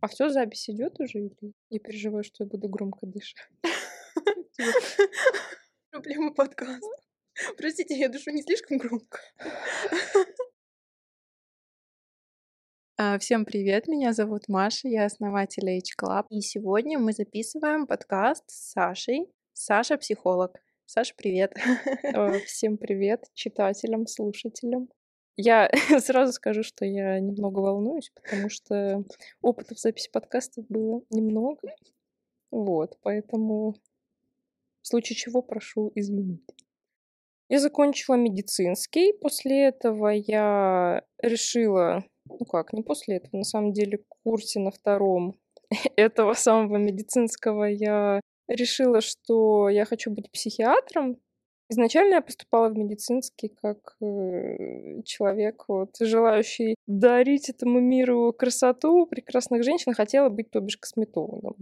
А все, запись идет уже или я переживаю, что я буду громко дышать? Проблема подкаста. Простите, я дышу не слишком громко. А, всем привет, меня зовут Маша, я основатель H Club. И сегодня мы записываем подкаст с Сашей. Саша — психолог. Саша, привет. Э, всем привет читателям, слушателям. Я сразу скажу, что я немного волнуюсь, потому что опыта в записи подкастов было немного. Вот, поэтому в случае чего прошу извинить. Я закончила медицинский. После этого я решила, ну как, не после этого, на самом деле, курсе на втором этого самого медицинского я решила, что я хочу быть психиатром, Изначально я поступала в медицинский как э, человек, вот, желающий дарить этому миру красоту прекрасных женщин, хотела быть, то бишь, косметологом.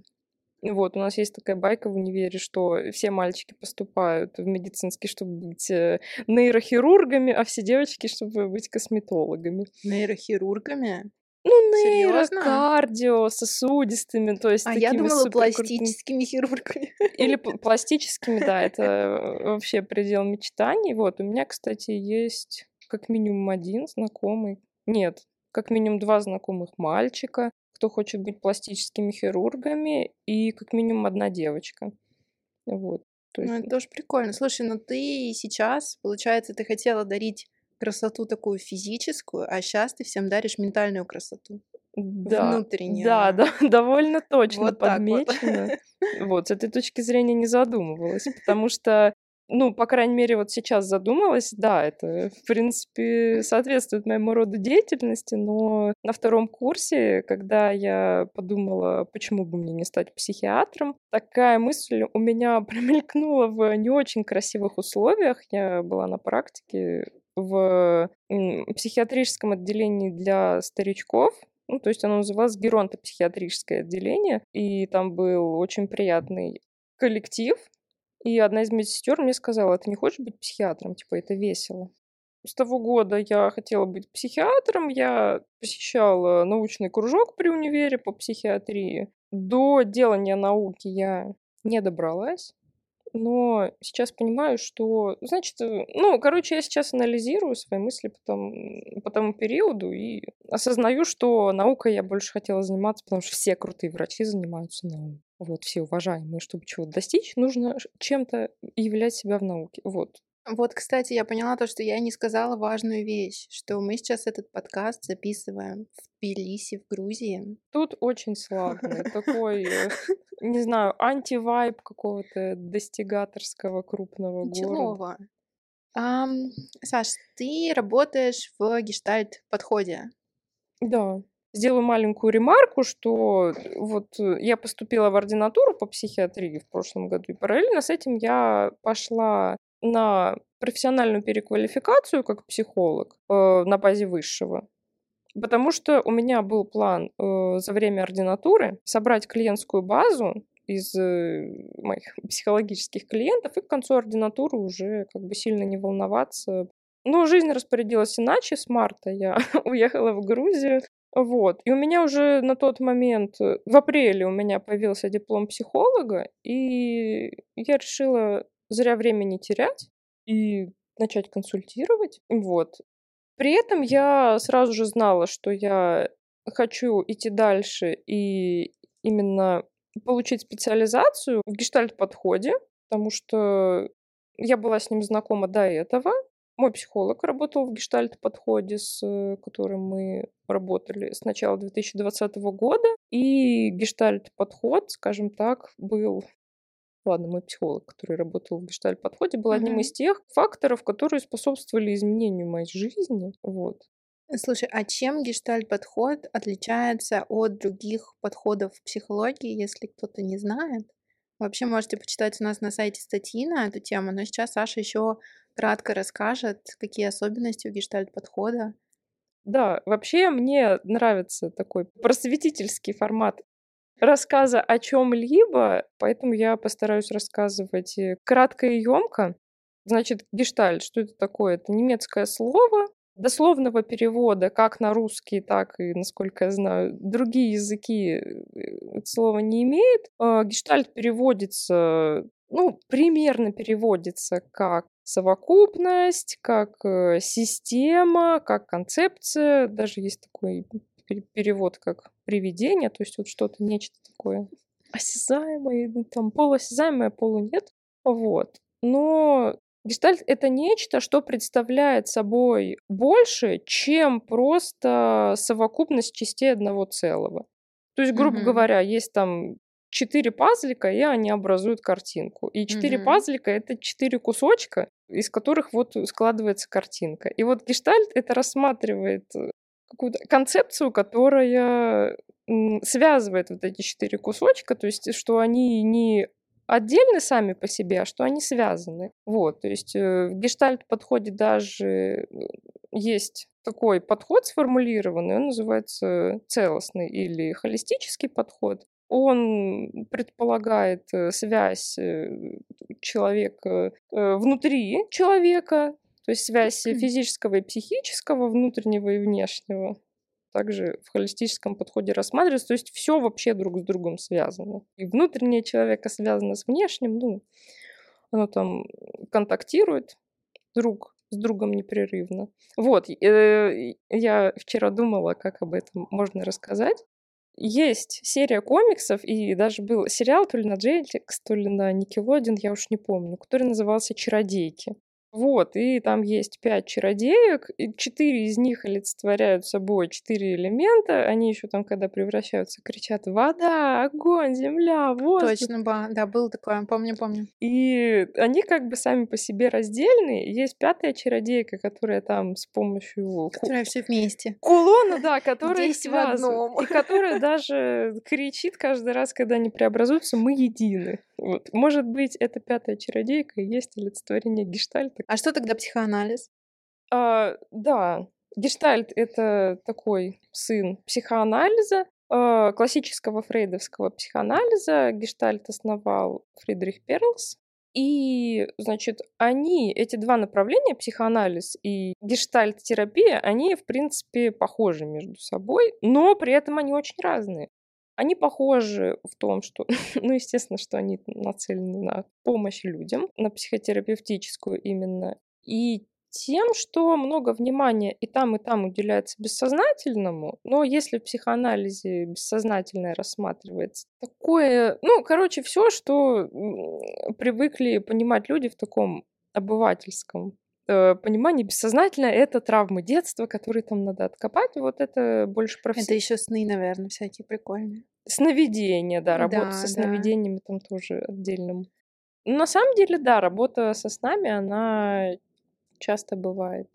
Вот, у нас есть такая байка в универе, что все мальчики поступают в медицинский, чтобы быть э, нейрохирургами, а все девочки, чтобы быть косметологами. Нейрохирургами? Ну, нейрокардио, сосудистыми, то есть А я думала пластическими хирургами. Или пластическими, да, это э, вообще предел мечтаний. Вот, у меня, кстати, есть как минимум один знакомый, нет, как минимум два знакомых мальчика, кто хочет быть пластическими хирургами, и как минимум одна девочка. Вот. То есть... Ну, это тоже прикольно. Слушай, ну ты сейчас, получается, ты хотела дарить красоту такую физическую, а сейчас ты всем даришь ментальную красоту. Да, внутреннюю. Да, да, довольно точно вот подмечено. Вот. вот, с этой точки зрения не задумывалась, потому что ну, по крайней мере, вот сейчас задумалась, да, это, в принципе, соответствует моему роду деятельности, но на втором курсе, когда я подумала, почему бы мне не стать психиатром, такая мысль у меня промелькнула в не очень красивых условиях. Я была на практике в психиатрическом отделении для старичков, ну, то есть оно называлось геронтопсихиатрическое отделение, и там был очень приятный коллектив, и одна из медсестер мне сказала, ты не хочешь быть психиатром, типа это весело. С того года я хотела быть психиатром, я посещала научный кружок при универе по психиатрии. До делания науки я не добралась но сейчас понимаю, что, значит, э, ну, короче, я сейчас анализирую свои мысли по тому, по тому периоду и осознаю, что наукой я больше хотела заниматься, потому что все крутые врачи занимаются наукой. Вот, все уважаемые, чтобы чего-то достичь, нужно чем-то являть себя в науке. Вот. Вот, кстати, я поняла то, что я не сказала важную вещь, что мы сейчас этот подкаст записываем в Тбилиси, в Грузии. Тут очень славный, такой, э, не знаю, антивайб какого-то достигаторского крупного города. Um, Саш, ты работаешь в гештальт-подходе. Да. Сделаю маленькую ремарку, что вот я поступила в ординатуру по психиатрии в прошлом году, и параллельно с этим я пошла на профессиональную переквалификацию как психолог э, на базе высшего. Потому что у меня был план э, за время ординатуры собрать клиентскую базу из э, моих психологических клиентов и к концу ординатуры уже как бы сильно не волноваться. Но жизнь распорядилась иначе. С марта я уехала в Грузию. Вот. И у меня уже на тот момент, э, в апреле у меня появился диплом психолога, и я решила зря времени терять и начать консультировать. Вот. При этом я сразу же знала, что я хочу идти дальше и именно получить специализацию в гештальт-подходе, потому что я была с ним знакома до этого. Мой психолог работал в гештальт-подходе, с которым мы работали с начала 2020 года. И гештальт-подход, скажем так, был ладно, мой психолог, который работал в гештальт-подходе, был одним из тех факторов, которые способствовали изменению моей жизни. Вот. Слушай, а чем гештальт-подход отличается от других подходов в психологии, если кто-то не знает? Вообще можете почитать у нас на сайте статьи на эту тему, но сейчас Саша еще кратко расскажет, какие особенности у гештальт-подхода. Да, вообще мне нравится такой просветительский формат рассказа о чем-либо, поэтому я постараюсь рассказывать э, кратко и емко. Значит, гештальт, что это такое? Это немецкое слово, дословного перевода как на русский, так и, насколько я знаю, другие языки это слово не имеет. А, гештальт переводится, ну, примерно переводится как совокупность, как э, система, как концепция. Даже есть такой перевод как привидение, то есть вот что-то, нечто такое осязаемое, ну, там полуосязаемое, полу нет. Вот. Но Гештальт — это нечто, что представляет собой больше, чем просто совокупность частей одного целого. То есть, грубо mm-hmm. говоря, есть там четыре пазлика, и они образуют картинку. И четыре mm-hmm. пазлика — это четыре кусочка, из которых вот складывается картинка. И вот гештальт это рассматривает э, какую-то концепцию, которая связывает вот эти четыре кусочка, то есть что они не отдельны сами по себе, а что они связаны. Вот, то есть э, в гештальт-подходе даже э, есть такой подход сформулированный, он называется целостный или холистический подход. Он предполагает э, связь человека внутри человека, то есть связь физического и психического, внутреннего и внешнего также в холистическом подходе рассматривается. То есть все вообще друг с другом связано. И внутреннее человека связано с внешним, ну, оно там контактирует друг с другом непрерывно. Вот, э, я вчера думала, как об этом можно рассказать. Есть серия комиксов, и даже был сериал то ли на Jetix, то ли на Nickelodeon, я уж не помню, который назывался «Чародейки». Вот, и там есть пять чародеек, и четыре из них олицетворяют собой четыре элемента. Они еще там, когда превращаются, кричат «Вода, огонь, земля, воздух». Точно, ба, да, был такое, помню, помню. И они как бы сами по себе раздельные. Есть пятая чародейка, которая там с помощью... Которая все вместе. Кулона, да, которая связывает. И которая даже кричит каждый раз, когда они преобразуются «Мы едины». Вот. Может быть, это пятая чародейка и есть олицетворение гештальта. А что тогда психоанализ? А, да, гештальт — это такой сын психоанализа, а, классического фрейдовского психоанализа. Гештальт основал Фридрих Перлс. И, значит, они, эти два направления, психоанализ и гештальт-терапия, они, в принципе, похожи между собой, но при этом они очень разные. Они похожи в том, что, ну, естественно, что они нацелены на помощь людям, на психотерапевтическую именно, и тем, что много внимания и там, и там уделяется бессознательному, но если в психоанализе бессознательное рассматривается такое, ну, короче, все, что привыкли понимать люди в таком обывательском понимании бессознательно это травмы детства, которые там надо откопать. Вот это больше про Это еще сны, наверное, всякие прикольные. Сновидения, да, работа да, со сновидениями да. там тоже отдельным. На самом деле, да, работа со снами, она часто бывает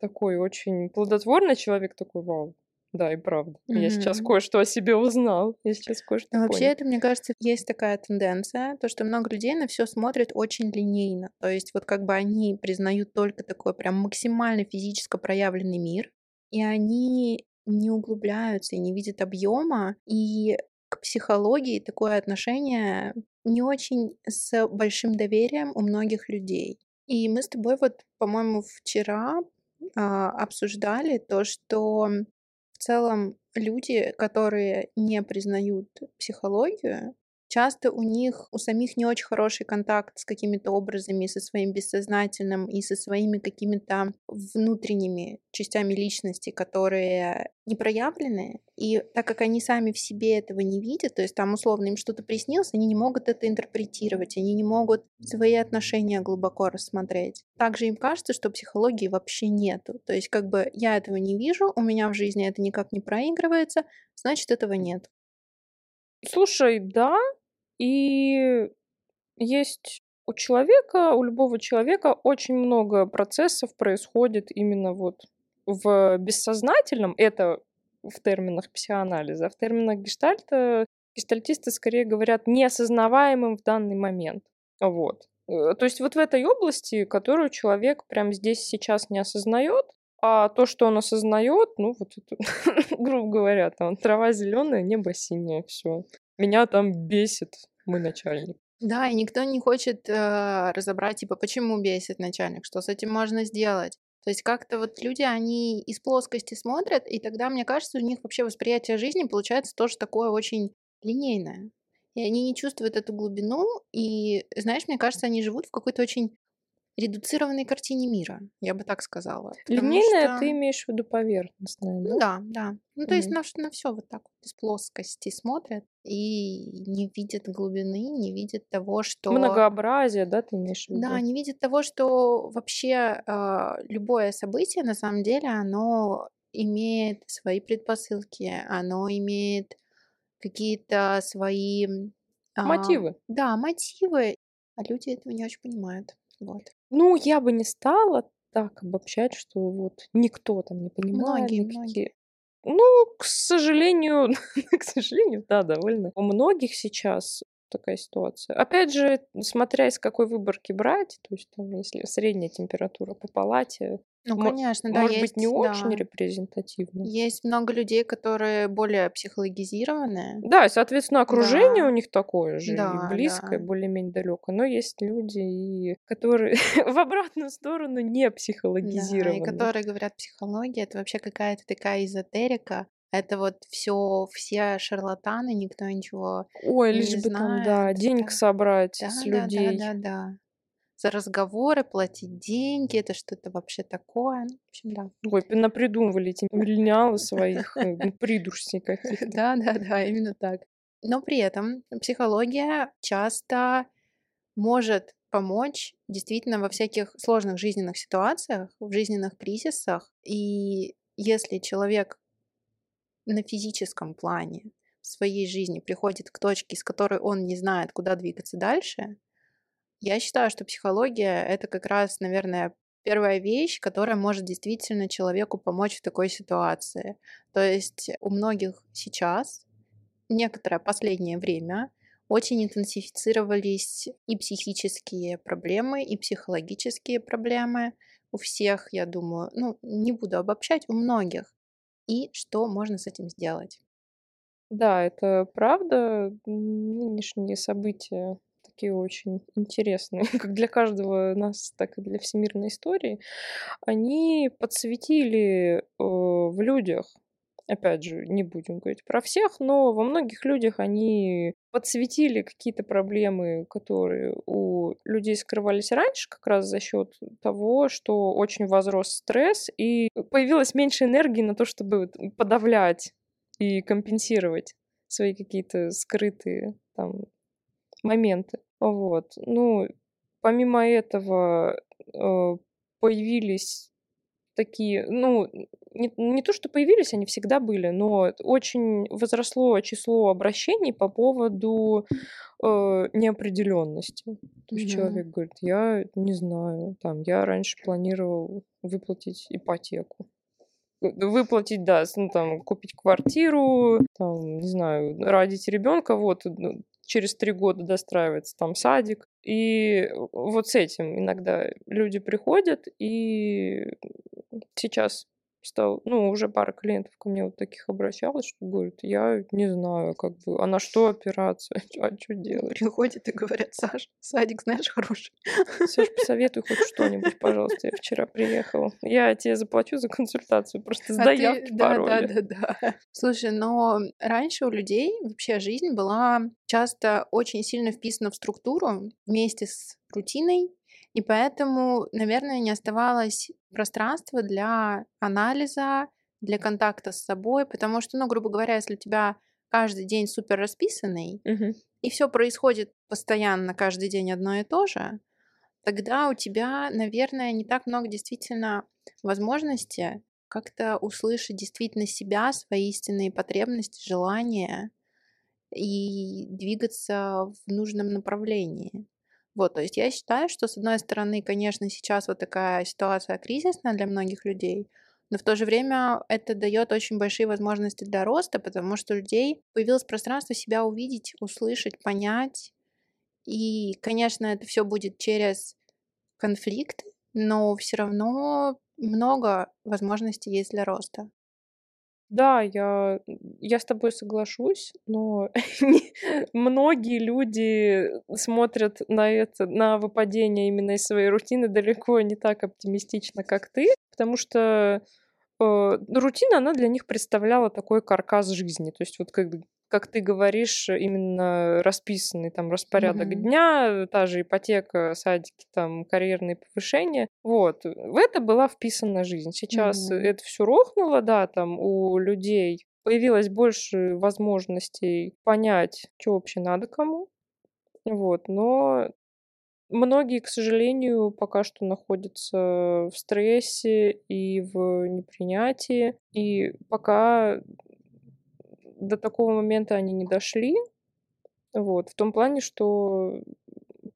такой очень плодотворный человек, такой, вау, да, и правда. Mm-hmm. Я сейчас кое-что о себе узнал. Я сейчас кое-что Но Вообще, это, мне кажется, есть такая тенденция, то, что много людей на все смотрят очень линейно. То есть вот как бы они признают только такой прям максимально физически проявленный мир, и они не углубляются и не видят объема, и к психологии такое отношение не очень с большим доверием у многих людей. И мы с тобой вот, по-моему, вчера а, обсуждали то, что в целом люди, которые не признают психологию, Часто у них, у самих не очень хороший контакт с какими-то образами, со своим бессознательным и со своими какими-то внутренними частями личности, которые не проявлены. И так как они сами в себе этого не видят, то есть там условно им что-то приснилось, они не могут это интерпретировать, они не могут свои отношения глубоко рассмотреть. Также им кажется, что психологии вообще нету. То есть как бы я этого не вижу, у меня в жизни это никак не проигрывается, значит этого нет. Слушай, да, и есть у человека, у любого человека очень много процессов происходит именно вот в бессознательном, это в терминах психоанализа, а в терминах гештальта гештальтисты скорее говорят неосознаваемым в данный момент. Вот. Э, то есть вот в этой области, которую человек прямо здесь сейчас не осознает, а то, что он осознает, ну вот это, грубо говоря, там трава зеленая, небо синее, все. Меня там бесит мой начальник. Да, и никто не хочет э, разобрать, типа, почему бесит начальник, что с этим можно сделать. То есть как-то вот люди, они из плоскости смотрят, и тогда, мне кажется, у них вообще восприятие жизни получается тоже такое очень линейное. И они не чувствуют эту глубину, и, знаешь, мне кажется, они живут в какой-то очень редуцированной картине мира, я бы так сказала. Линейная что... ты имеешь в виду поверхностная, да? Ну да, да. Ну mm-hmm. то есть на, на все вот так вот из плоскости смотрят и не видят глубины, не видят того, что... Многообразие, да, ты имеешь в виду? Да, не видят того, что вообще э, любое событие, на самом деле, оно имеет свои предпосылки, оно имеет какие-то свои... Мотивы. А, да, мотивы, а люди этого не очень понимают. Вот. Ну, я бы не стала так обобщать, что вот никто там не понимает. Многие, никакие... многие. Ну, к сожалению, к сожалению, да, довольно. У многих сейчас такая ситуация. Опять же, смотря из какой выборки брать, то есть там, если средняя температура по палате, ну, конечно, да. Может есть, быть, не да. очень репрезентативно. Есть много людей, которые более психологизированные. Да, и, соответственно, окружение да. у них такое же, да, и близкое, да. более-менее далекое. Но есть люди, и которые в обратную сторону не психологизированы. Да, и которые говорят, психология это вообще какая-то такая эзотерика, это вот все, все шарлатаны, никто ничего Ой, лишь не бы знает. там, да, денег собрать да, с да, людей. Да, да, да за разговоры, платить деньги, это что-то вообще такое. Ну, в общем, да. Ой, напридумывали эти миллениалы своих э, ну, придуршней каких-то. Да, да, да, именно так. Но при этом психология часто может помочь действительно во всяких сложных жизненных ситуациях, в жизненных кризисах. И если человек на физическом плане в своей жизни приходит к точке, с которой он не знает, куда двигаться дальше, я считаю, что психология — это как раз, наверное, первая вещь, которая может действительно человеку помочь в такой ситуации. То есть у многих сейчас, некоторое последнее время, очень интенсифицировались и психические проблемы, и психологические проблемы. У всех, я думаю, ну, не буду обобщать, у многих. И что можно с этим сделать? Да, это правда. Нынешние события такие очень интересные, как для каждого нас, так и для всемирной истории, они подсветили э, в людях, опять же, не будем говорить про всех, но во многих людях они подсветили какие-то проблемы, которые у людей скрывались раньше, как раз за счет того, что очень возрос стресс и появилось меньше энергии на то, чтобы подавлять и компенсировать свои какие-то скрытые там моменты. Вот. Ну, помимо этого, э, появились такие, ну, не, не то, что появились, они всегда были, но очень возросло число обращений по поводу э, неопределенности. То есть mm-hmm. человек говорит, я не знаю, там, я раньше планировал выплатить ипотеку выплатить, да, ну, там, купить квартиру, там, не знаю, родить ребенка, вот, ну, через три года достраивается там садик. И вот с этим иногда люди приходят, и сейчас стал, ну, уже пара клиентов ко мне вот таких обращалась, что говорят, я не знаю, как бы, а на что операция, а что делать? Приходят и говорят, Саш, садик знаешь хороший. Саш, посоветуй хоть что-нибудь, пожалуйста, я вчера приехала. Я тебе заплачу за консультацию, просто с а заявки ты... пароля. Да, да, да. Слушай, но раньше у людей вообще жизнь была часто очень сильно вписана в структуру вместе с рутиной, и поэтому, наверное, не оставалось пространства для анализа, для контакта с собой, потому что, ну, грубо говоря, если у тебя каждый день супер расписанный, угу. и все происходит постоянно, каждый день одно и то же, тогда у тебя, наверное, не так много действительно возможности как-то услышать действительно себя, свои истинные потребности, желания и двигаться в нужном направлении. Вот, то есть я считаю, что с одной стороны, конечно, сейчас вот такая ситуация кризисная для многих людей, но в то же время это дает очень большие возможности для роста, потому что у людей появилось пространство себя увидеть, услышать, понять. И, конечно, это все будет через конфликт, но все равно много возможностей есть для роста. Да, я, я с тобой соглашусь, но многие люди смотрят на это, на выпадение именно из своей рутины далеко не так оптимистично, как ты, потому что э, рутина, она для них представляла такой каркас жизни. То есть вот как, как ты говоришь, именно расписанный там распорядок Мгм. дня, та же ипотека, садики, там карьерные повышения. Вот. В это была вписана жизнь. Сейчас Мгм. это все рухнуло, да, там у людей появилось больше возможностей понять, что вообще надо кому. Вот. Но Многие, к сожалению, пока что находятся в стрессе и в непринятии, и пока до такого момента они не дошли. Вот, в том плане, что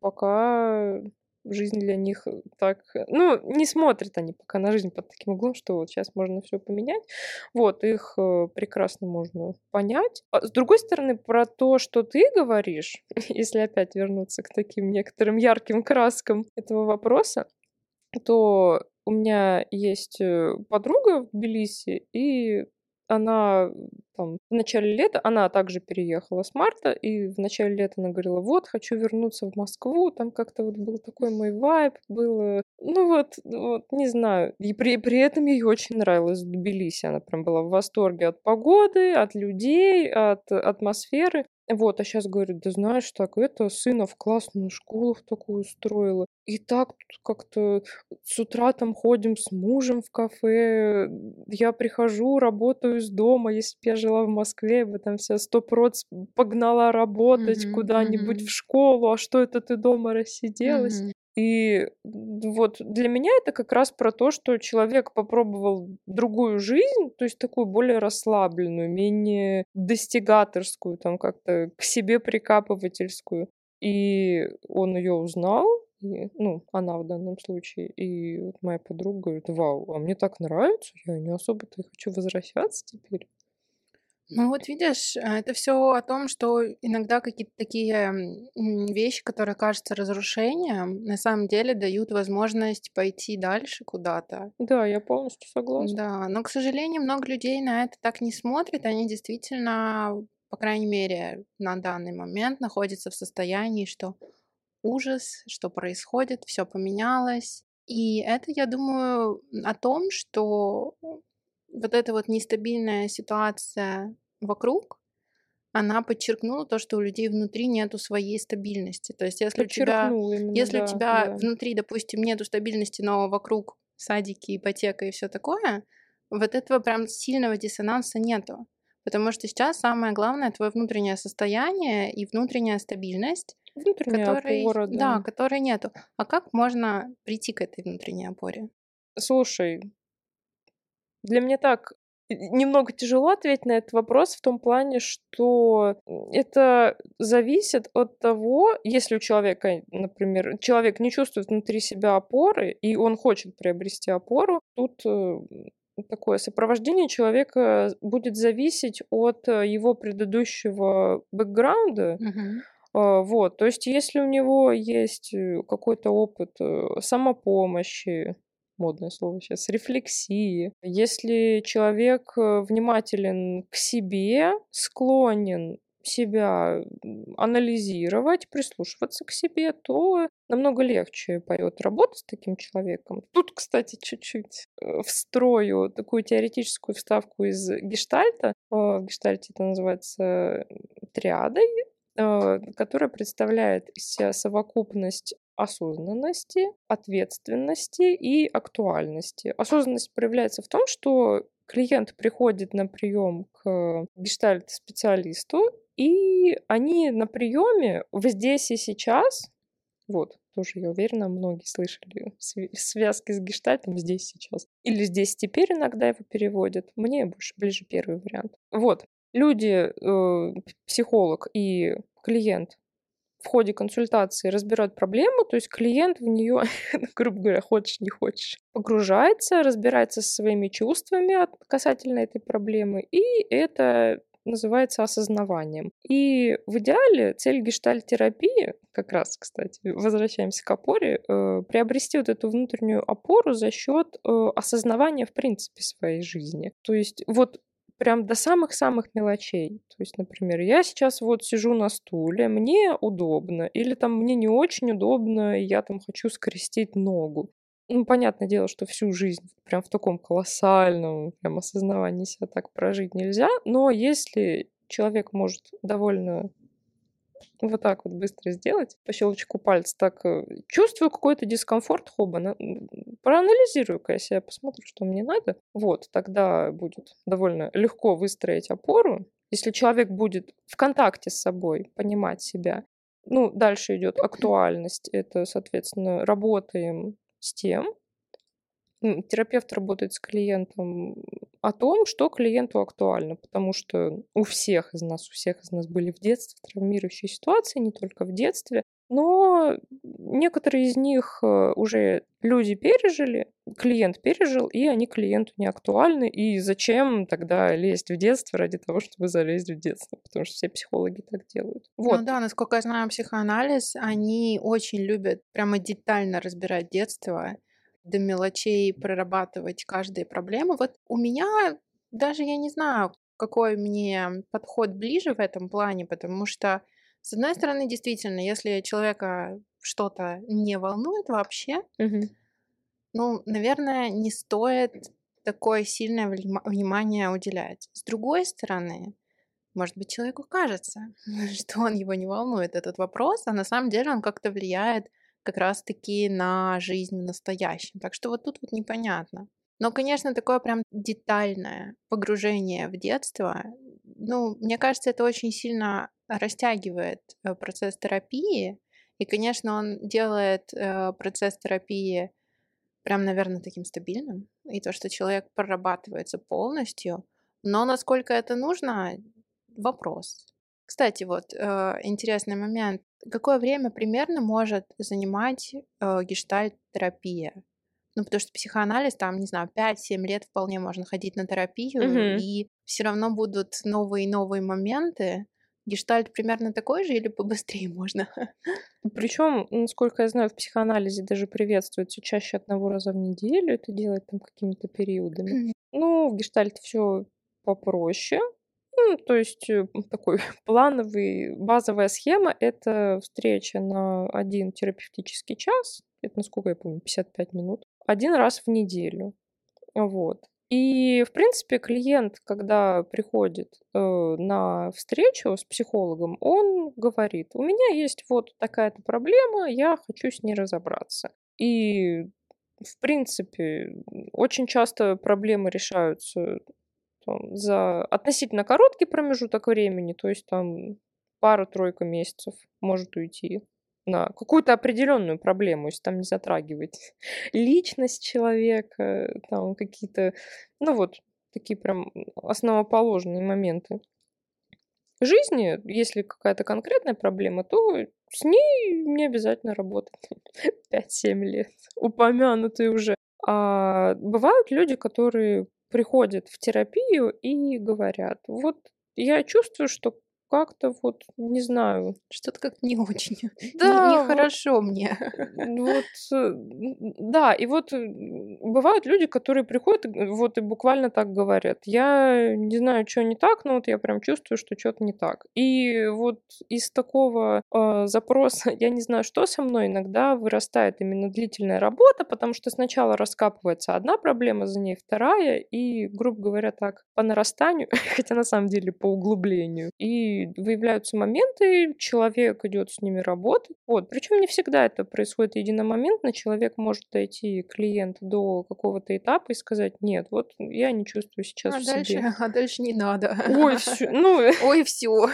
пока жизнь для них так... Ну, не смотрят они пока на жизнь под таким углом, что вот сейчас можно все поменять. Вот, их э, прекрасно можно понять. А с другой стороны, про то, что ты говоришь, если опять вернуться к таким некоторым ярким краскам этого вопроса, то у меня есть э, подруга в Тбилиси, и она там в начале лета, она также переехала с марта, и в начале лета она говорила, вот, хочу вернуться в Москву, там как-то вот был такой мой вайб, было, ну вот, вот, не знаю. И при, при этом ей очень нравилось Тбилиси, она прям была в восторге от погоды, от людей, от атмосферы. Вот, а сейчас говорит, да знаешь, так это сына в классную школу в такую устроила. И так как-то с утра там ходим с мужем в кафе. Я прихожу, работаю из дома. Если бы я жила в Москве, я бы там вся сто проц погнала работать Мгм, куда-нибудь мгм, в школу. А что это ты дома рассиделась? мгм. И вот для меня это как раз про то, что человек попробовал другую жизнь, то есть такую более расслабленную, менее достигаторскую, там как-то к себе прикапывательскую. И он ее узнал, и, ну, она в данном случае, и моя подруга говорит, вау, а мне так нравится, я не особо-то хочу возвращаться теперь. Ну вот видишь, а, это все о том, что иногда какие-то такие вещи, которые кажутся разрушением, на самом деле дают возможность пойти дальше куда-то. Да, я полностью согласна. Да, но, к сожалению, много людей на это так не смотрят. Они действительно, по крайней мере, на данный момент находятся в состоянии, что ужас, что происходит, все поменялось. И это, я думаю, о том, что вот эта вот нестабильная ситуация вокруг, она подчеркнула то, что у людей внутри нету своей стабильности. То есть если у тебя, именно, если у да, тебя да. внутри, допустим, нету стабильности, но вокруг садики, ипотека и все такое, вот этого прям сильного диссонанса нету. Потому что сейчас самое главное твое внутреннее состояние и внутренняя стабильность, Внутренняя которой, опора, да, да. которой нету. А как можно прийти к этой внутренней опоре? Слушай, для меня так немного тяжело ответить на этот вопрос в том плане, что это зависит от того, если у человека, например, человек не чувствует внутри себя опоры, и он хочет приобрести опору, тут э, такое сопровождение человека будет зависеть от э, его предыдущего бэкграунда, а, Вот, то есть если у него есть э, какой-то опыт самопомощи, модное слово сейчас, рефлексии, если человек э, внимателен к себе, склонен себя анализировать, прислушиваться к себе, то намного легче пойдет работать с таким человеком. Тут, кстати, чуть-чуть э, встрою такую теоретическую вставку из гештальта. Э, В гештальте это называется триадой, которая представляет из себя совокупность осознанности, ответственности и актуальности. Осознанность проявляется в том, что клиент приходит на прием к гештальт-специалисту, и они на приеме в здесь и сейчас, вот, тоже, я уверена, многие слышали св- связки с гештальтом здесь сейчас. Или здесь теперь иногда его переводят. Мне больше ближе первый вариант. Вот, люди, э, психолог и клиент в ходе консультации разбирают проблему, то есть клиент в нее, грубо говоря, хочешь, не хочешь, погружается, разбирается со своими чувствами касательно этой проблемы, и это называется осознаванием. И в идеале цель гештальт-терапии, как раз, кстати, возвращаемся к опоре, э, приобрести вот эту внутреннюю опору за счет э, осознавания, в принципе, своей жизни. То есть вот прям до самых-самых мелочей. То есть, например, я сейчас вот сижу на стуле, мне удобно, или там мне не очень удобно, и я там хочу скрестить ногу. Ну, понятное дело, что всю жизнь прям в таком колоссальном прям осознавании себя так прожить нельзя, но если человек может довольно вот так вот быстро сделать, по щелчку пальца, так э, чувствую какой-то дискомфорт, хоба, проанализирую-ка я себя, посмотрю, что мне надо. Вот, тогда будет довольно легко выстроить опору. Если человек будет в контакте с собой, понимать себя, ну, дальше идет актуальность. Это, соответственно, работаем с тем, терапевт работает с клиентом о том, что клиенту актуально, потому что у всех из нас, у всех из нас были в детстве травмирующие ситуации, не только в детстве, но некоторые из них э, уже люди пережили, клиент пережил, и они клиенту не актуальны. И зачем тогда лезть в детство ради того, чтобы залезть в детство? Потому что все психологи так делают. Вот. Ну да, насколько я знаю психоанализ, они очень любят прямо детально разбирать детство до мелочей прорабатывать каждые проблемы. Вот у меня даже я не знаю, какой мне подход ближе в этом плане, потому что, с одной стороны, действительно, если человека что-то не волнует вообще, угу. ну, наверное, не стоит такое сильное внимание уделять. С другой стороны, может быть, человеку кажется, что он его не волнует, этот вопрос, а на самом деле он как-то влияет как раз-таки на жизнь в настоящем. Так что вот тут вот непонятно. Но, конечно, такое прям детальное погружение в детство, ну, мне кажется, это очень сильно растягивает э, процесс терапии. И, конечно, он делает э, процесс терапии прям, наверное, таким стабильным. И то, что человек прорабатывается полностью. Но насколько это нужно, вопрос. Кстати, вот э, интересный момент. Какое время примерно может занимать э, гештальт-терапия? Ну, потому что психоанализ, там, не знаю, 5-7 лет вполне можно ходить на терапию, Мгм. и все равно будут новые и новые моменты. Гештальт примерно такой же или побыстрее можно? Причем, насколько я знаю, в психоанализе даже приветствуется чаще одного раза в неделю это делать там какими-то периодами. Ну, в гештальте все попроще. Ну, то есть э, такой плановый, базовая схема — это встреча на один терапевтический час, это, насколько я помню, 55 минут, один раз в неделю. Вот. И, в принципе, клиент, когда приходит э, на встречу с психологом, он говорит, у меня есть вот такая-то проблема, я хочу с ней разобраться. И, в принципе, очень часто проблемы решаются там, за относительно короткий промежуток времени, то есть там пару-тройка месяцев может уйти на какую-то определенную проблему, если там не затрагивать личность человека, там какие-то, ну вот, такие прям основоположные моменты жизни, если какая-то конкретная проблема, то с ней не обязательно работать 5-7 лет, упомянутые уже. А бывают люди, которые приходят в терапию и говорят, вот я чувствую, что как-то вот, не знаю. Что-то как не очень. Да. Нехорошо вот, мне. Вот, э, да, и вот э, бывают люди, которые приходят вот и буквально так говорят. Я не знаю, что не так, но вот я прям чувствую, что что-то не так. И вот из такого э, запроса, я не знаю, что со мной, иногда вырастает именно длительная работа, потому что сначала раскапывается одна проблема, за ней вторая, и, грубо говоря, так, по нарастанию, хотя на самом деле по углублению. И выявляются моменты, человек идет с ними работать. Вот. Причем не всегда это происходит единомоментно. Человек может дойти, клиент, до какого-то этапа и сказать, нет, вот я не чувствую сейчас а в дальше, себе. А дальше не надо. Ой, все. Ну, Ой, все.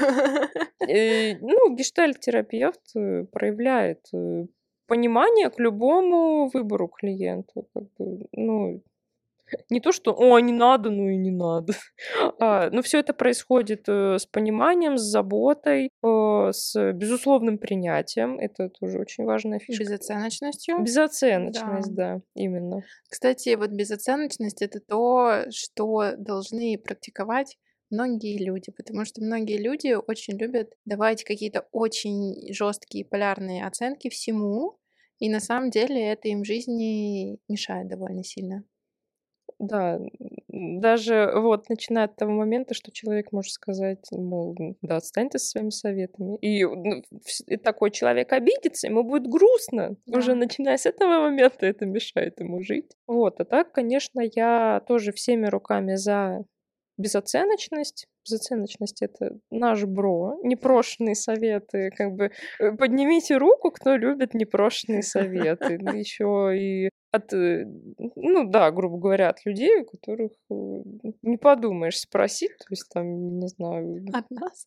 Э, ну, гештальт-терапевт э, проявляет э, понимание к любому выбору клиента. Ну, не то, что «О, не надо», ну и не надо. А, но все это происходит э, с пониманием, с заботой, э, с безусловным принятием. Это тоже очень важная фишка. Безоценочностью. Безоценочность, да. да, именно. Кстати, вот безоценочность — это то, что должны практиковать многие люди, потому что многие люди очень любят давать какие-то очень жесткие полярные оценки всему, и на самом деле это им в жизни мешает довольно сильно. Да, даже вот начиная от того момента, что человек может сказать, мол, да, отстань ты со своими советами. И, ну, и такой человек обидится, ему будет грустно. Да. Уже начиная с этого момента это мешает ему жить. Вот, а так, конечно, я тоже всеми руками за безоценочность. Безоценочность — это наш бро. Непрошенные советы. Как бы э, поднимите руку, кто любит непрошенные советы. Еще и от, э, ну да, грубо говоря, от людей, у которых э, не подумаешь спросить, то есть там, не знаю... От нас?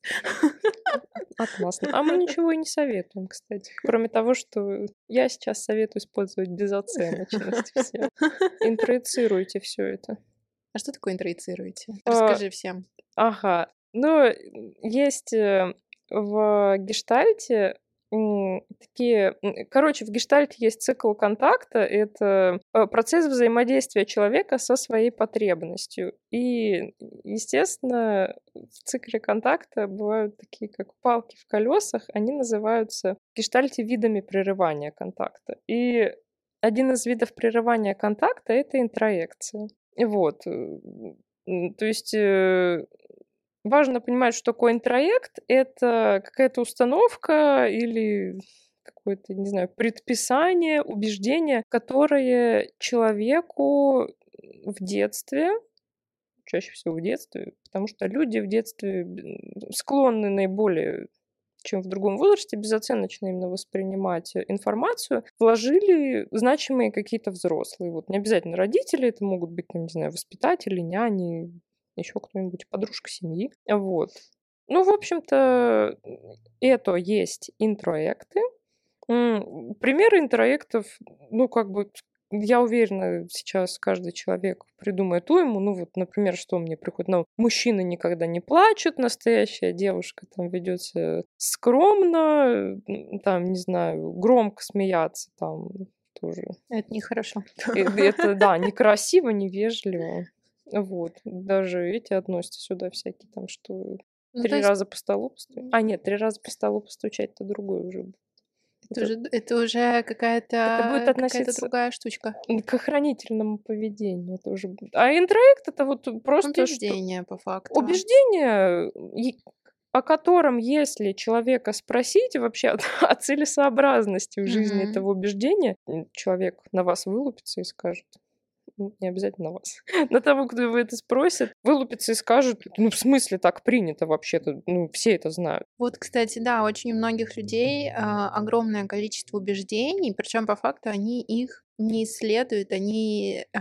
От нас. А мы ничего и не советуем, кстати. Кроме того, что я сейчас советую использовать безоценочность все. Интроицируйте все это. А что такое интроицируете? А, Расскажи всем. Ага. Ну, есть э, в гештальте такие... Короче, в гештальте есть цикл контакта. Это э, процесс взаимодействия человека со своей потребностью. И, естественно, в цикле контакта бывают такие, как палки в колесах. Они называются в гештальте видами прерывания контакта. И один из видов прерывания контакта — это интроекция. Вот. Э, то есть э, важно понимать, что такое интроект. Это какая-то установка или какое-то, не знаю, предписание, убеждение, которое человеку в детстве, чаще всего в детстве, потому что люди в детстве склонны наиболее чем в другом возрасте, безоценочно именно воспринимать информацию, вложили значимые какие-то взрослые. Вот не обязательно родители, это могут быть, не знаю, воспитатели, няни, еще кто-нибудь, подружка семьи. Вот. Ну, в общем-то, это есть интроекты. Примеры интроектов, ну, как бы я уверена, сейчас каждый человек придумает уйму. Ну вот, например, что мне приходит? Ну, мужчины никогда не плачут, настоящая девушка там ведется скромно, там, не знаю, громко смеяться там тоже. Это нехорошо. Это, да, некрасиво, невежливо. Вот. Даже эти относятся сюда всякие там, что ну, три есть... раза по столу постучать. А, нет, три раза по столу постучать, это другое уже будет. Это, уже, это уже какая-то это будет относиться другая штучка. К охранительному поведению. Это уже... А интроект это вот просто... Убеждение, что... по факту. Убеждение, о котором, если человека спросить вообще о целесообразности в жизни mm-hmm. этого убеждения, человек на вас вылупится и скажет, не обязательно вас, на того, кто вы это спросит, вылупится и скажет, ну, в смысле так принято вообще-то, ну, все это знают. Вот, кстати, да, очень у многих людей э, огромное количество убеждений, причем по факту они их не исследуют, они э,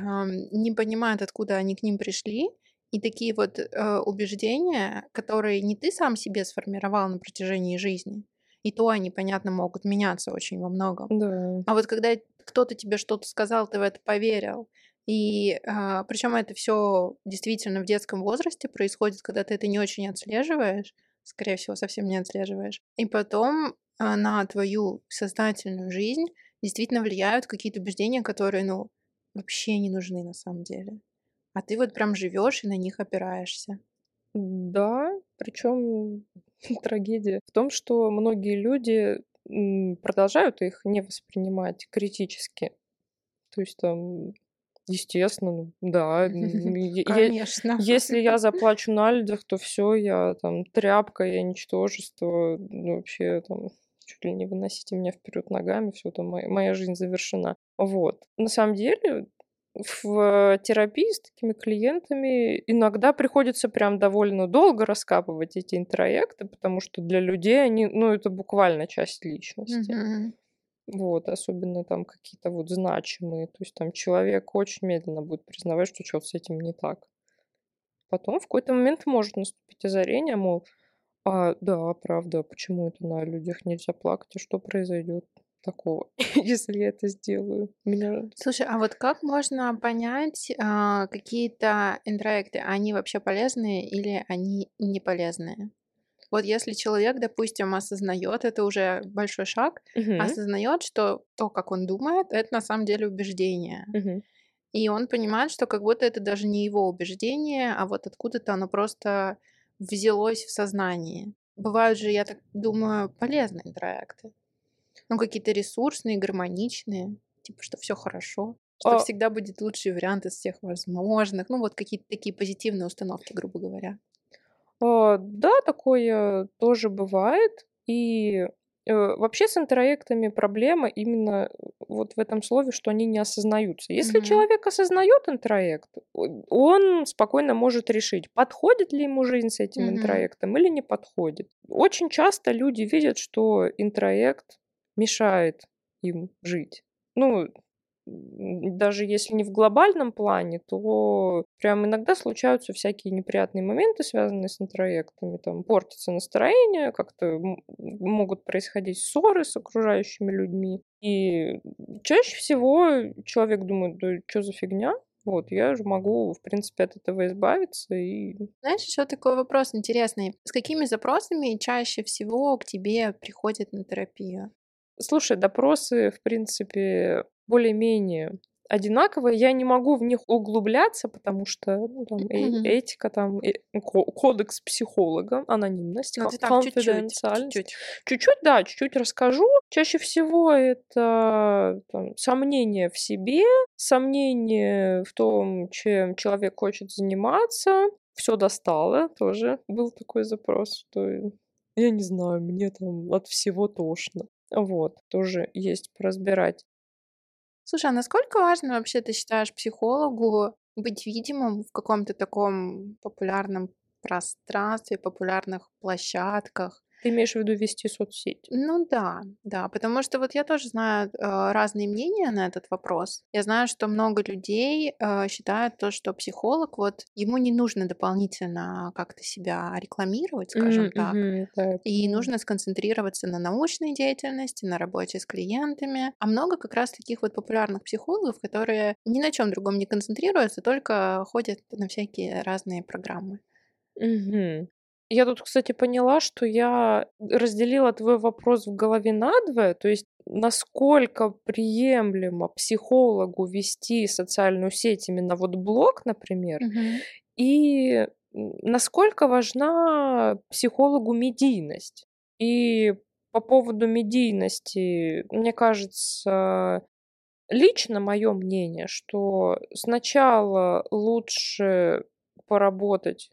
не понимают, откуда они к ним пришли, и такие вот э, убеждения, которые не ты сам себе сформировал на протяжении жизни, и то они, понятно, могут меняться очень во многом. Да. А вот когда кто-то тебе что-то сказал, ты в это поверил, и а, причем это все действительно в детском возрасте происходит, когда ты это не очень отслеживаешь, скорее всего, совсем не отслеживаешь. И потом а, на твою сознательную жизнь действительно влияют какие-то убеждения, которые, ну, вообще не нужны на самом деле. А ты вот прям живешь и на них опираешься. Да, причем трагедия в том, что многие люди продолжают их не воспринимать критически. То есть там Естественно, ну да. Конечно. Если я заплачу на людях, то все, я там тряпка, я ничтожество, ну, вообще там чуть ли не выносите меня вперед ногами, все, там моя, моя жизнь завершена. Вот. На самом деле, в терапии с такими клиентами иногда приходится прям довольно долго раскапывать эти интроекты, потому что для людей они, ну, это буквально часть личности. Mm-hmm. Вот, особенно там какие-то вот значимые. То есть там человек очень медленно будет признавать, что что-то с этим не так. Потом в какой-то момент может наступить озарение, мол, а, да, правда, почему это на людях нельзя плакать, а что произойдет такого, если я это сделаю? Меня... Слушай, а вот как можно понять а, какие-то интроекты, они вообще полезные или они не полезные? Вот если человек, допустим, осознает, это уже большой шаг, угу. осознает, что то, как он думает, это на самом деле убеждение. Угу. И он понимает, что как будто это даже не его убеждение, а вот откуда-то оно просто взялось в сознании. Бывают же, я так думаю, полезные проекты. Ну, какие-то ресурсные, гармоничные, типа, что все хорошо. Что А всегда будет лучший вариант из всех возможных. Ну, вот какие-то такие позитивные установки, грубо говоря. А, да, такое тоже бывает. И, э, вообще с интроектами проблема именно вот в этом слове, что они не осознаются. Если Мгм. человек осознает интроект, он спокойно может решить, подходит ли ему жизнь с этим Мгм. интроектом или не подходит. Очень часто люди видят, что интроект мешает им жить. Ну, даже если не в глобальном плане, то прям иногда случаются всякие неприятные моменты, связанные с интроектами. Там портится настроение, как-то могут происходить ссоры с окружающими людьми. И чаще всего человек думает: "Да чё за фигня? Вот, я же могу, в принципе, от этого избавиться и" Знаешь, еще такой вопрос интересный. С какими запросами чаще всего к тебе приходят на терапию? Слушай, допросы, в принципе, более-менее одинаковые. Я не могу в них углубляться, потому что, ну, там э этика, там, э ко кодекс психолога, анонимность, Ну, ты так чуть-чуть, конфиденциальность. чуть-чуть. Чуть-чуть, да, чуть-чуть расскажу. Чаще всего это, там, сомнения в себе, сомнения в том, чем человек хочет заниматься. Всё достало, тоже был такой запрос, что я не знаю, мне там от всего тошно. Вот, тоже есть поразбирать. Слушай, а насколько важно вообще, ты считаешь, психологу быть видимым в каком-то таком популярном пространстве, популярных площадках? Ты имеешь в виду вести соцсети? Ну да, да, потому что вот я тоже знаю, э, разные мнения на этот вопрос. Я знаю, что много людей, э, считают то, что психолог, вот ему не нужно дополнительно как-то себя рекламировать, скажем М, так. мгм, да, И нужно сконцентрироваться на научной деятельности, на работе с клиентами. А много как раз таких вот популярных психологов, которые ни на чём другом не концентрируются, только ходят на всякие разные программы. Мгм. Я тут, кстати, поняла, что я разделила твой вопрос в голове надвое. То есть насколько приемлемо психологу вести социальную сеть, именно вот блог, например, Мгм. и, насколько важна психологу медийность. И по поводу медийности, мне кажется, лично моё мнение, что сначала лучше поработать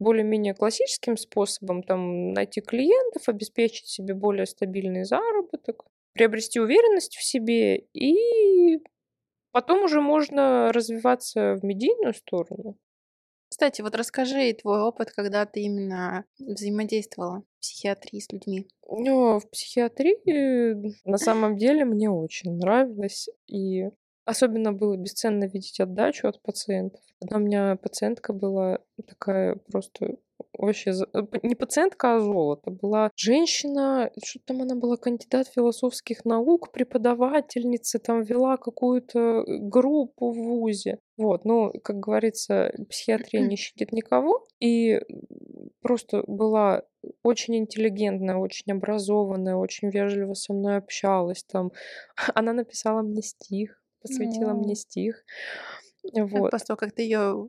более-менее классическим способом, там, найти клиентов, обеспечить себе более стабильный заработок, приобрести уверенность в себе, и потом уже можно развиваться в медийную сторону. Кстати, вот расскажи твой опыт, когда ты именно взаимодействовала в психиатрии с людьми. О, в психиатрии на самом деле мне очень нравилось, и особенно было бесценно видеть отдачу от пациентов. Одна у меня пациентка была такая просто вообще э, не пациентка, а золото. Была женщина, что-то там она была кандидат философских наук, преподавательница, там вела какую-то, э, группу в вузе. Вот, ну, как говорится, психиатрия не щадит никого. И, просто была очень интеллигентная, очень образованная, очень вежливо со мной общалась. Там она написала мне стих, посвятила мне О. стих. Э, Вот. после того, как ты её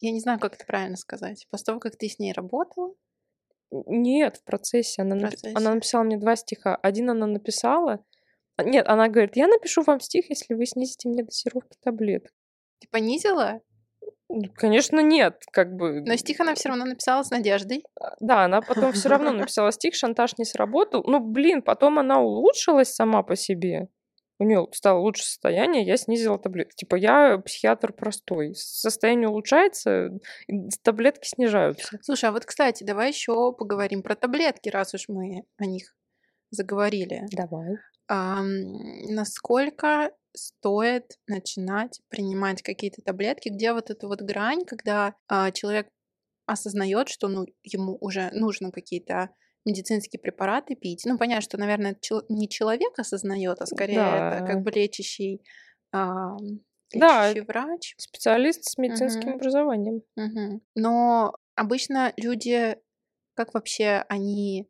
я не знаю, как это правильно сказать. После того, как ты с ней работала? Нет, в процессе. Она В напи она процессе. написала мне 2 стиха. Один она написала а, нет, она говорит: "Я напишу вам стих, если вы снизите мне дозировки таблеток". Ты понизила? Ну, конечно, нет, как бы. Но стих она всё равно написала с надеждой. А, да, она потом всё равно написала стих, шантаж не сработал. Ну, блин, потом она улучшилась сама по себе. У неё стало лучше состояние, я снизила таблетки. Типа я психиатр простой. Состояние улучшается, таблетки снижаются. Слушай, а вот, кстати, давай ещё поговорим про таблетки, раз уж мы о них заговорили. Давай. Ам, насколько стоит начинать принимать какие-то таблетки? Где вот эта вот грань, когда, а, человек осознаёт, что, ну, ему уже нужно какие-то медицинские препараты пить? Ну, понятно, что, наверное, не человек осознаёт, а скорее это как Да. бы лечащий, Да, лечащий врач. специалист с медицинским Мгм. образованием. Мгм. Но обычно люди, как вообще они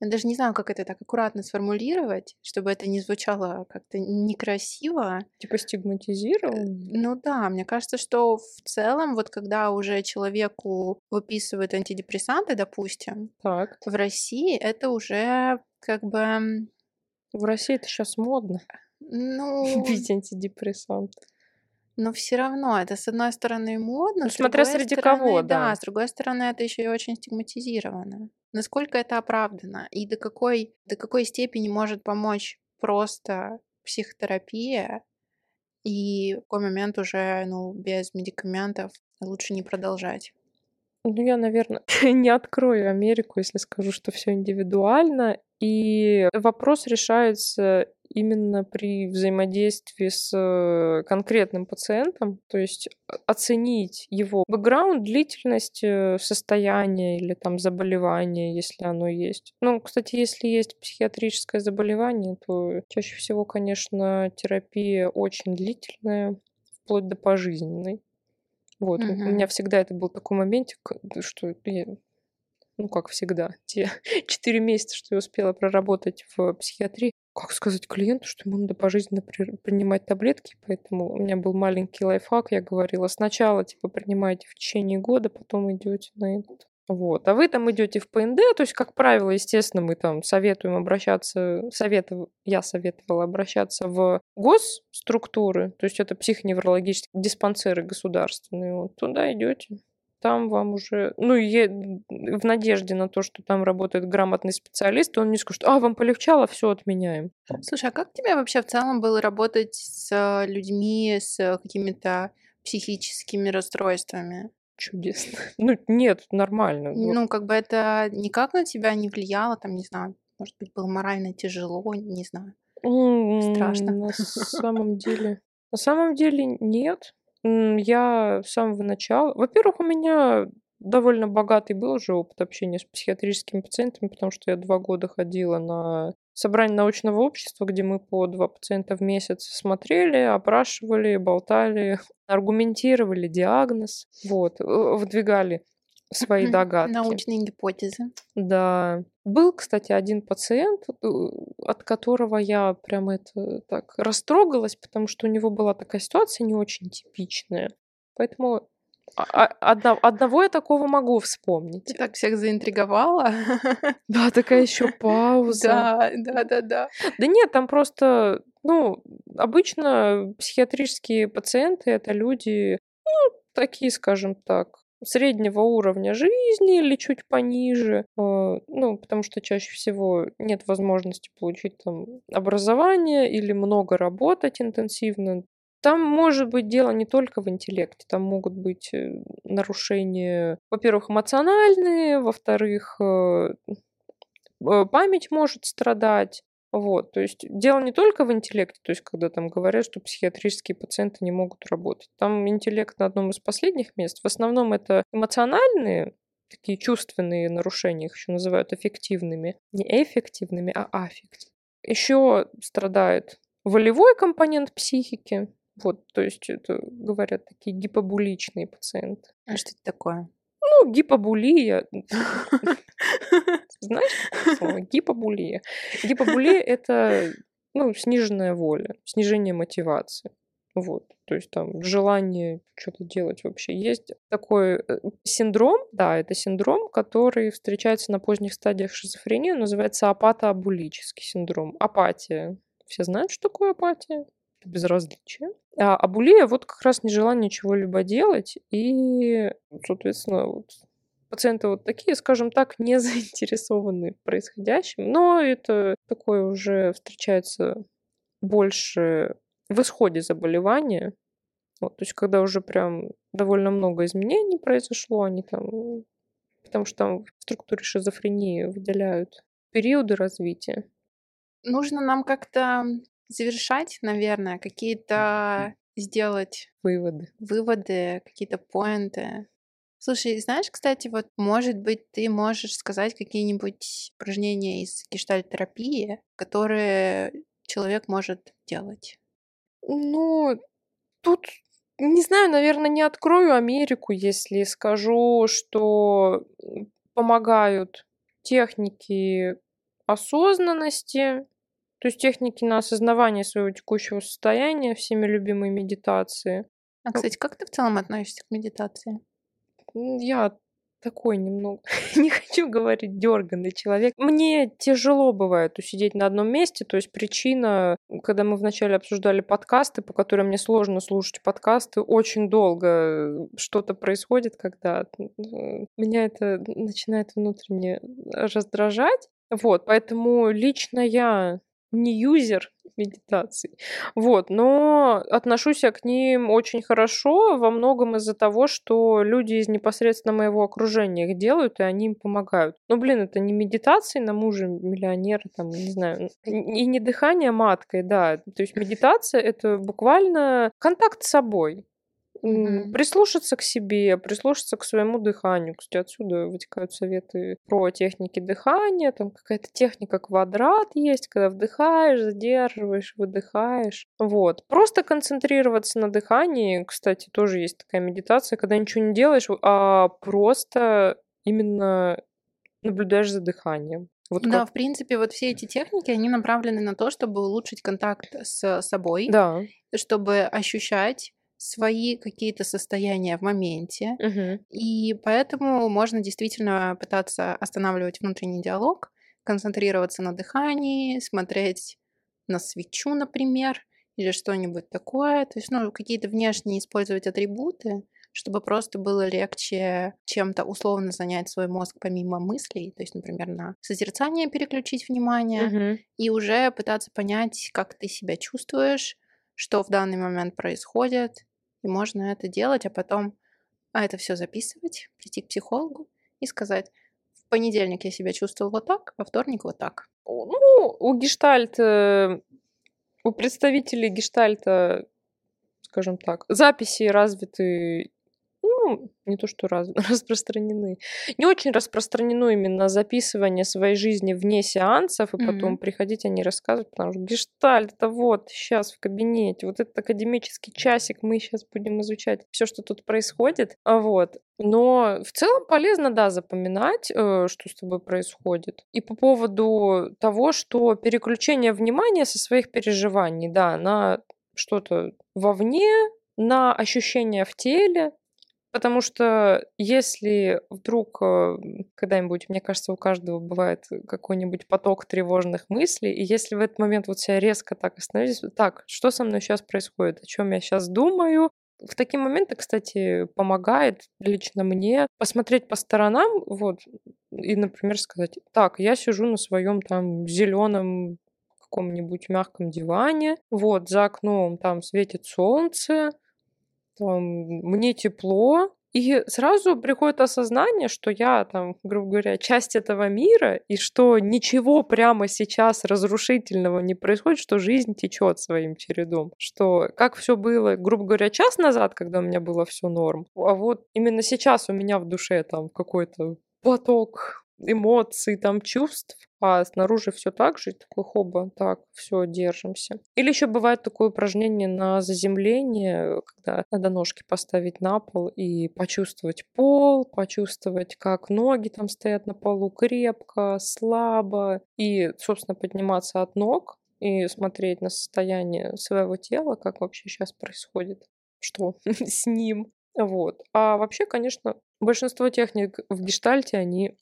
я даже не знаю, как это так аккуратно сформулировать, чтобы это не звучало как-то некрасиво. Типа стигматизирован? Ну да, мне кажется, что в целом, вот когда уже человеку выписывают антидепрессанты, допустим, Так. в России это уже как бы, В России это щас модно. Ну, пить антидепрессант. но все равно это, с одной стороны, модно, Ну, с смотря среди стороны, кого, да, да. с другой стороны, это еще и очень стигматизировано. Насколько это оправдано и до какой, до какой степени может помочь просто психотерапия, и в какой момент уже, ну, без медикаментов лучше не продолжать. Ну, я, наверное, не открою Америку, если скажу, что все индивидуально. И вопрос решается именно при взаимодействии с конкретным пациентом, то есть оценить его бэкграунд, длительность э, состояния или там заболевания, если оно есть. Ну, кстати, если есть психиатрическое заболевание, то чаще всего, конечно, терапия очень длительная, вплоть до пожизненной. Вот, у у меня всегда это был такой моментик, что я, ну, как всегда, те четыре месяца, что я успела проработать в психиатрии, как сказать клиенту, что ему надо пожизненно при- принимать таблетки, поэтому у меня был маленький лайфхак, я говорила, сначала, типа, принимайте в течение года, потом идете на этот. Вот. А вы там идете в ПНД, то есть, как правило, естественно, мы там советуем обращаться, советов, я советовала обращаться в госструктуры, то есть это психоневрологические диспансеры государственные, вот туда идете. Там вам уже, ну, е- в надежде на то, что там работает грамотный специалист, он не скажет, а, вам полегчало, все отменяем. Слушай, а как тебе вообще в целом было работать с людьми с какими-то психическими расстройствами? Чудесно. Ну, нет, нормально. Ну, как бы это никак на тебя не влияло, там, не знаю, может быть, было морально тяжело, не знаю. Страшно. На самом деле, на самом деле нет. Я с самого начала, во-первых, у меня довольно богатый был уже опыт общения с психиатрическими пациентами, потому что я два года ходила на собрание научного общества, где мы по два пациента в месяц смотрели, опрашивали, болтали, аргументировали диагноз, вот, э, выдвигали свои догадки. Научные гипотезы. Да. Был, кстати, один пациент, э, от которого я прям это так растрогалась, потому что у него была такая ситуация не очень типичная. Поэтому одно- одного я такого могу Ты вспомнить. так всех заинтриговала. Да, такая еще пауза. Да, да, да, да. Да нет, там просто, ну, обычно психиатрические пациенты это люди, ну, такие, скажем так, среднего уровня жизни или чуть пониже, э, ну, потому что чаще всего нет возможности получить там образование или много работать интенсивно. Там может быть дело не только в интеллекте, там могут быть э, нарушения, во-первых, эмоциональные, во-вторых, э, память может страдать. Вот, то есть дело не только в интеллекте, то есть когда там говорят, что психиатрические пациенты не могут работать. Там интеллект на одном из последних мест. В основном это эмоциональные, такие чувственные нарушения, их еще называют аффективными. Не эффективными, а аффективными. Еще страдает волевой компонент психики. Вот, то есть это, говорят, такие гипобуличные пациенты. А что это такое? Ну, гипобулия. Знаешь слово? Гипобулия. Гипобулия — это ну, сниженная воля, снижение мотивации. Вот. То есть там желание что-то делать вообще есть. Такой э, синдром, да, это синдром, который встречается на поздних стадиях шизофрении, он называется апатоабулический синдром. Апатия. Все знают, что такое апатия? Это безразличие. А абулия вот как раз нежелание чего-либо делать и, соответственно, вот пациенты вот такие, скажем так, не заинтересованы в происходящем, но это такое уже встречается больше в исходе заболевания, вот, то есть когда уже прям довольно много изменений произошло, они там, потому что там в структуре шизофрении выделяют периоды развития. Нужно нам как-то завершать, наверное, какие-то сделать Выводы. выводы, какие-то поинты. Слушай, знаешь, кстати, вот, может быть, ты можешь сказать какие-нибудь упражнения из гештальт-терапии, которые человек может делать? Ну, тут, не знаю, наверное, не открою Америку, если скажу, что помогают техники осознанности, то есть техники на осознавание своего текущего состояния, всеми любимые медитации. А, кстати, как ты в целом относишься к медитации? Я такой немного, не хочу говорить дерганный человек. Мне тяжело бывает усидеть на одном месте, то есть причина, когда мы вначале обсуждали подкасты, по которым мне сложно слушать подкасты, очень долго что-то происходит, когда меня это начинает внутренне раздражать. Вот, поэтому лично я не юзер медитаций. Вот, но отношусь я к ним очень хорошо, во многом из-за того, что люди из непосредственно моего окружения их делают, и они им помогают. Ну, блин, это не медитации на мужа миллионера, там, не знаю, и не дыхание маткой, да. То есть медитация — это буквально контакт с собой. Мгм. Прислушаться к себе, прислушаться к своему дыханию. Кстати, отсюда вытекают советы про техники дыхания. Там какая-то техника квадрат есть, когда вдыхаешь, задерживаешь, выдыхаешь. Вот. Просто концентрироваться на дыхании. Кстати, тоже есть такая медитация, когда ничего не делаешь, а просто именно наблюдаешь за дыханием. Вот да, как... в принципе, вот все эти техники, они направлены на то, чтобы улучшить контакт с собой, да. чтобы ощущать свои какие-то состояния в моменте. Угу. И поэтому можно действительно пытаться останавливать внутренний диалог, концентрироваться на дыхании, смотреть на свечу, например, или что-нибудь такое. То есть, ну, какие-то внешние использовать атрибуты, чтобы просто было легче чем-то условно занять свой мозг помимо мыслей, то есть, например, на созерцание переключить внимание угу. и уже пытаться понять, как ты себя чувствуешь, что в данный момент происходит, и можно это делать, а потом а это все записывать, прийти к психологу и сказать, в понедельник я себя чувствовал вот так, во вторник вот так. Ну, у гештальт, у представителей гештальта, скажем так, записи развиты ну, не то что раз, распространены. Не очень распространено именно записывание своей жизни вне сеансов, и mm-hmm. потом приходить, они рассказывать, потому что гештальт, это вот сейчас в кабинете, вот этот академический часик, мы сейчас будем изучать все, что тут происходит. А вот. Но в целом полезно, да, запоминать, э, что с тобой происходит. И по поводу того, что переключение внимания со своих переживаний, да, на что-то вовне, на ощущения в теле, Потому что если вдруг э, когда-нибудь, мне кажется, у каждого бывает какой-нибудь поток тревожных мыслей, и если в этот момент вот себя резко так остановить, так, что со мной сейчас происходит, о чем я сейчас думаю, в такие моменты, кстати, помогает лично мне посмотреть по сторонам, вот, и, например, сказать, так, я сижу на своем там зеленом каком-нибудь мягком диване, вот, за окном там светит солнце, там, мне тепло, и сразу приходит осознание, что я там, грубо говоря, часть этого мира, и что ничего прямо сейчас разрушительного не происходит, что жизнь течет своим чередом. Что как все было, грубо говоря, час назад, когда у меня было все норм, а вот именно сейчас у меня в душе там какой-то поток эмоций, там чувств, а снаружи все так же, такой хоба, так, все, держимся. Или еще бывает такое упражнение на заземление, когда надо ножки поставить на пол и почувствовать пол, почувствовать, как ноги там стоят на полу крепко, слабо, и, собственно, подниматься от ног и смотреть на состояние своего тела, как вообще сейчас происходит, что с ним. Вот. А вообще, конечно, большинство техник в гештальте, они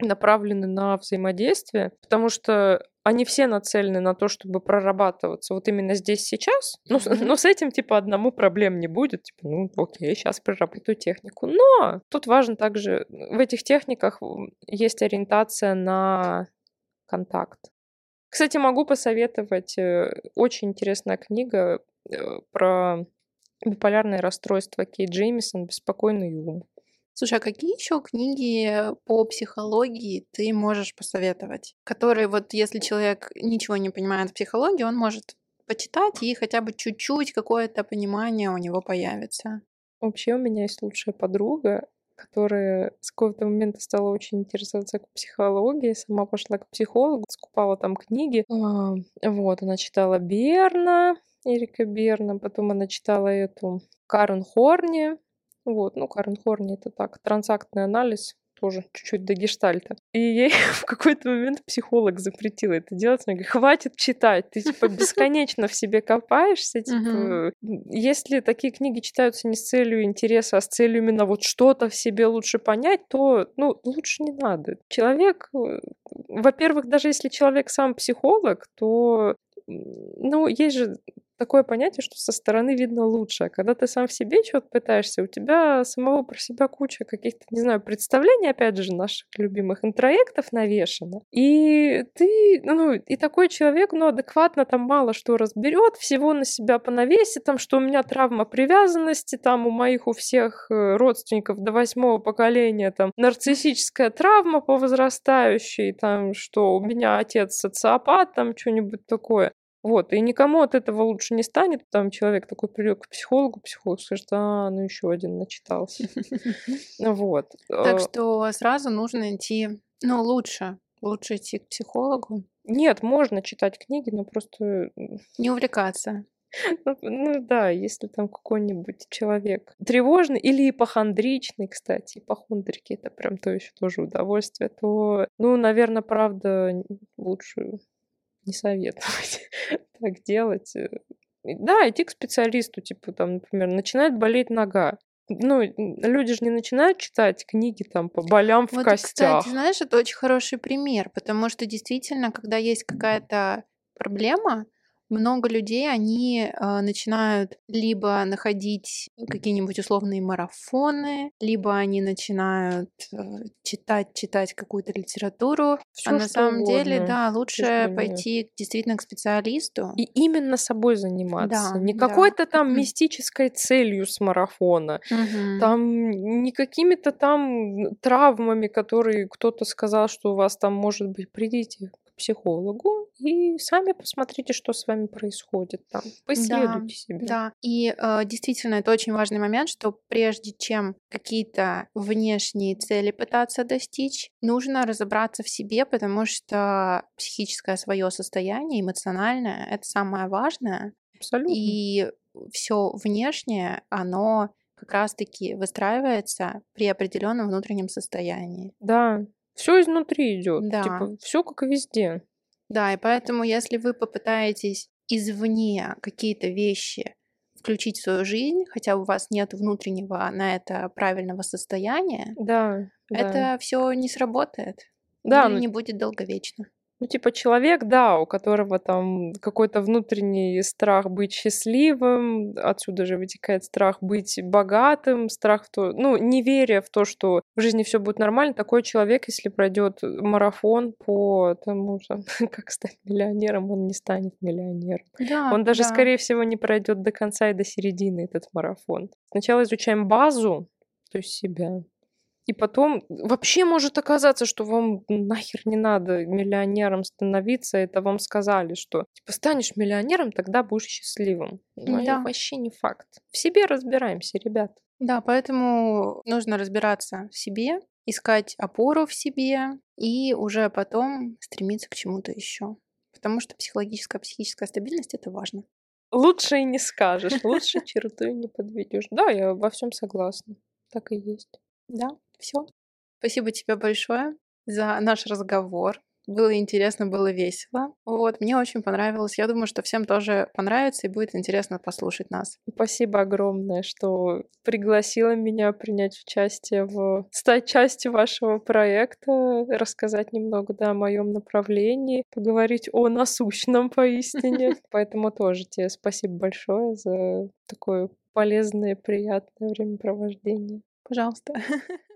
направлены на взаимодействие, потому что они все нацелены на то, чтобы прорабатываться вот именно здесь сейчас. Ну, mm-hmm. но с этим, типа, одному проблем не будет. Типа, ну, окей, сейчас проработаю технику. Но тут важно также, в этих техниках есть ориентация на контакт. Кстати, могу посоветовать, э, очень интересная книга э, про биполярное расстройство Кейт Джеймисон «Беспокойный ум». Слушай, а какие еще книги по психологии ты можешь посоветовать? Которые вот если человек ничего не понимает в психологии, он может почитать и хотя бы чуть-чуть какое-то понимание у него появится. Вообще у меня есть лучшая подруга, которая с какого-то момента стала очень интересоваться к психологии, сама пошла к психологу, скупала там книги. А, вот, она читала Берна, Эрика Берна, потом она читала эту Карен Хорни, вот, ну, Карен Хорни это так, трансактный анализ, тоже чуть-чуть до гештальта. И ей в какой-то момент психолог запретил это делать. Она говорит, хватит читать, ты типа бесконечно в себе копаешься. Типа, если такие книги читаются не с целью интереса, а с целью именно вот что-то в себе лучше понять, то ну, лучше не надо. Человек, э, во-первых, даже если человек сам психолог, то ну, есть же такое понятие, что со стороны видно лучше. А когда ты сам в себе что-то пытаешься, у тебя самого про себя куча каких-то, не знаю, представлений, опять же, наших любимых интроектов навешано. И ты, ну, и такой человек, ну, адекватно там мало что разберет, всего на себя понавесит, там, что у меня травма привязанности, там, у моих, у всех э, родственников до восьмого поколения, там, нарциссическая травма по возрастающей, там, что у меня отец социопат, там, что-нибудь такое. Вот, и никому от этого лучше не станет. Там человек такой придет к психологу, психолог скажет, а, ну еще один начитался. Вот. Так а что сразу нужно идти, ну, лучше, лучше идти к психологу. Нет, можно читать книги, но просто... Не увлекаться. Ну, ну да, если там какой-нибудь человек тревожный или ипохондричный, кстати, ипохондрики это прям то еще тоже удовольствие, то, ну, наверное, правда, лучше не советовать так делать. Э, да, идти к специалисту, типа там, например, начинает болеть нога. Ну, люди же не начинают читать книги там по болям в вот, костях. Кстати, знаешь, это очень хороший пример, потому что действительно, когда есть какая-то проблема, много людей, они э, начинают либо находить какие-нибудь условные марафоны, либо они начинают э, читать, читать какую-то литературу. Всё, а на самом угодно. деле, да, лучше пойти действительно к специалисту. И именно собой заниматься. Да, не да. какой-то там мистической целью с марафона. Угу. Там не какими-то там травмами, которые кто-то сказал, что у вас там может быть. Придите психологу и сами посмотрите, что с вами происходит там. Поисследуйте да, себя. Да, и э, действительно это очень важный момент, что прежде чем какие-то внешние цели пытаться достичь, нужно разобраться в себе, потому что психическое свое состояние, эмоциональное, это самое важное. Абсолютно. И все внешнее, оно как раз-таки выстраивается при определенном внутреннем состоянии. Да, все изнутри идет. Да. Типа, все как и везде. Да, и поэтому, если вы попытаетесь извне какие-то вещи включить в свою жизнь, хотя у вас нет внутреннего на это правильного состояния, да, это да. все не сработает. Да, или ну... не будет долговечно. Ну, типа человек, да, у которого там какой-то внутренний страх быть счастливым, отсюда же вытекает страх быть богатым, страх в то, ну, неверие в то, что в жизни все будет нормально, такой человек, если пройдет марафон по тому же, как стать миллионером, он не станет миллионером. Да, он даже, да. скорее всего, не пройдет до конца и до середины этот марафон. Сначала изучаем базу, то есть себя, и потом вообще может оказаться, что вам нахер не надо миллионером становиться. Это вам сказали, что типа станешь миллионером, тогда будешь счастливым. Но да. вообще не факт. В себе разбираемся, ребят. Да, поэтому нужно разбираться в себе, искать опору в себе и уже потом стремиться к чему-то еще. Потому что психологическая, психическая стабильность это важно. Лучше и не скажешь, лучше черту и не подведешь. Да, я во всем согласна. Так и есть. Да. Все. Спасибо тебе большое за наш разговор. Было интересно, было весело. Вот, мне очень понравилось. Я думаю, что всем тоже понравится и будет интересно послушать нас. Спасибо огромное, что пригласила меня принять участие в... стать частью вашего проекта, рассказать немного, да, о моем направлении, поговорить о насущном поистине. Поэтому тоже тебе спасибо большое за такое полезное, приятное времяпровождение. Пожалуйста.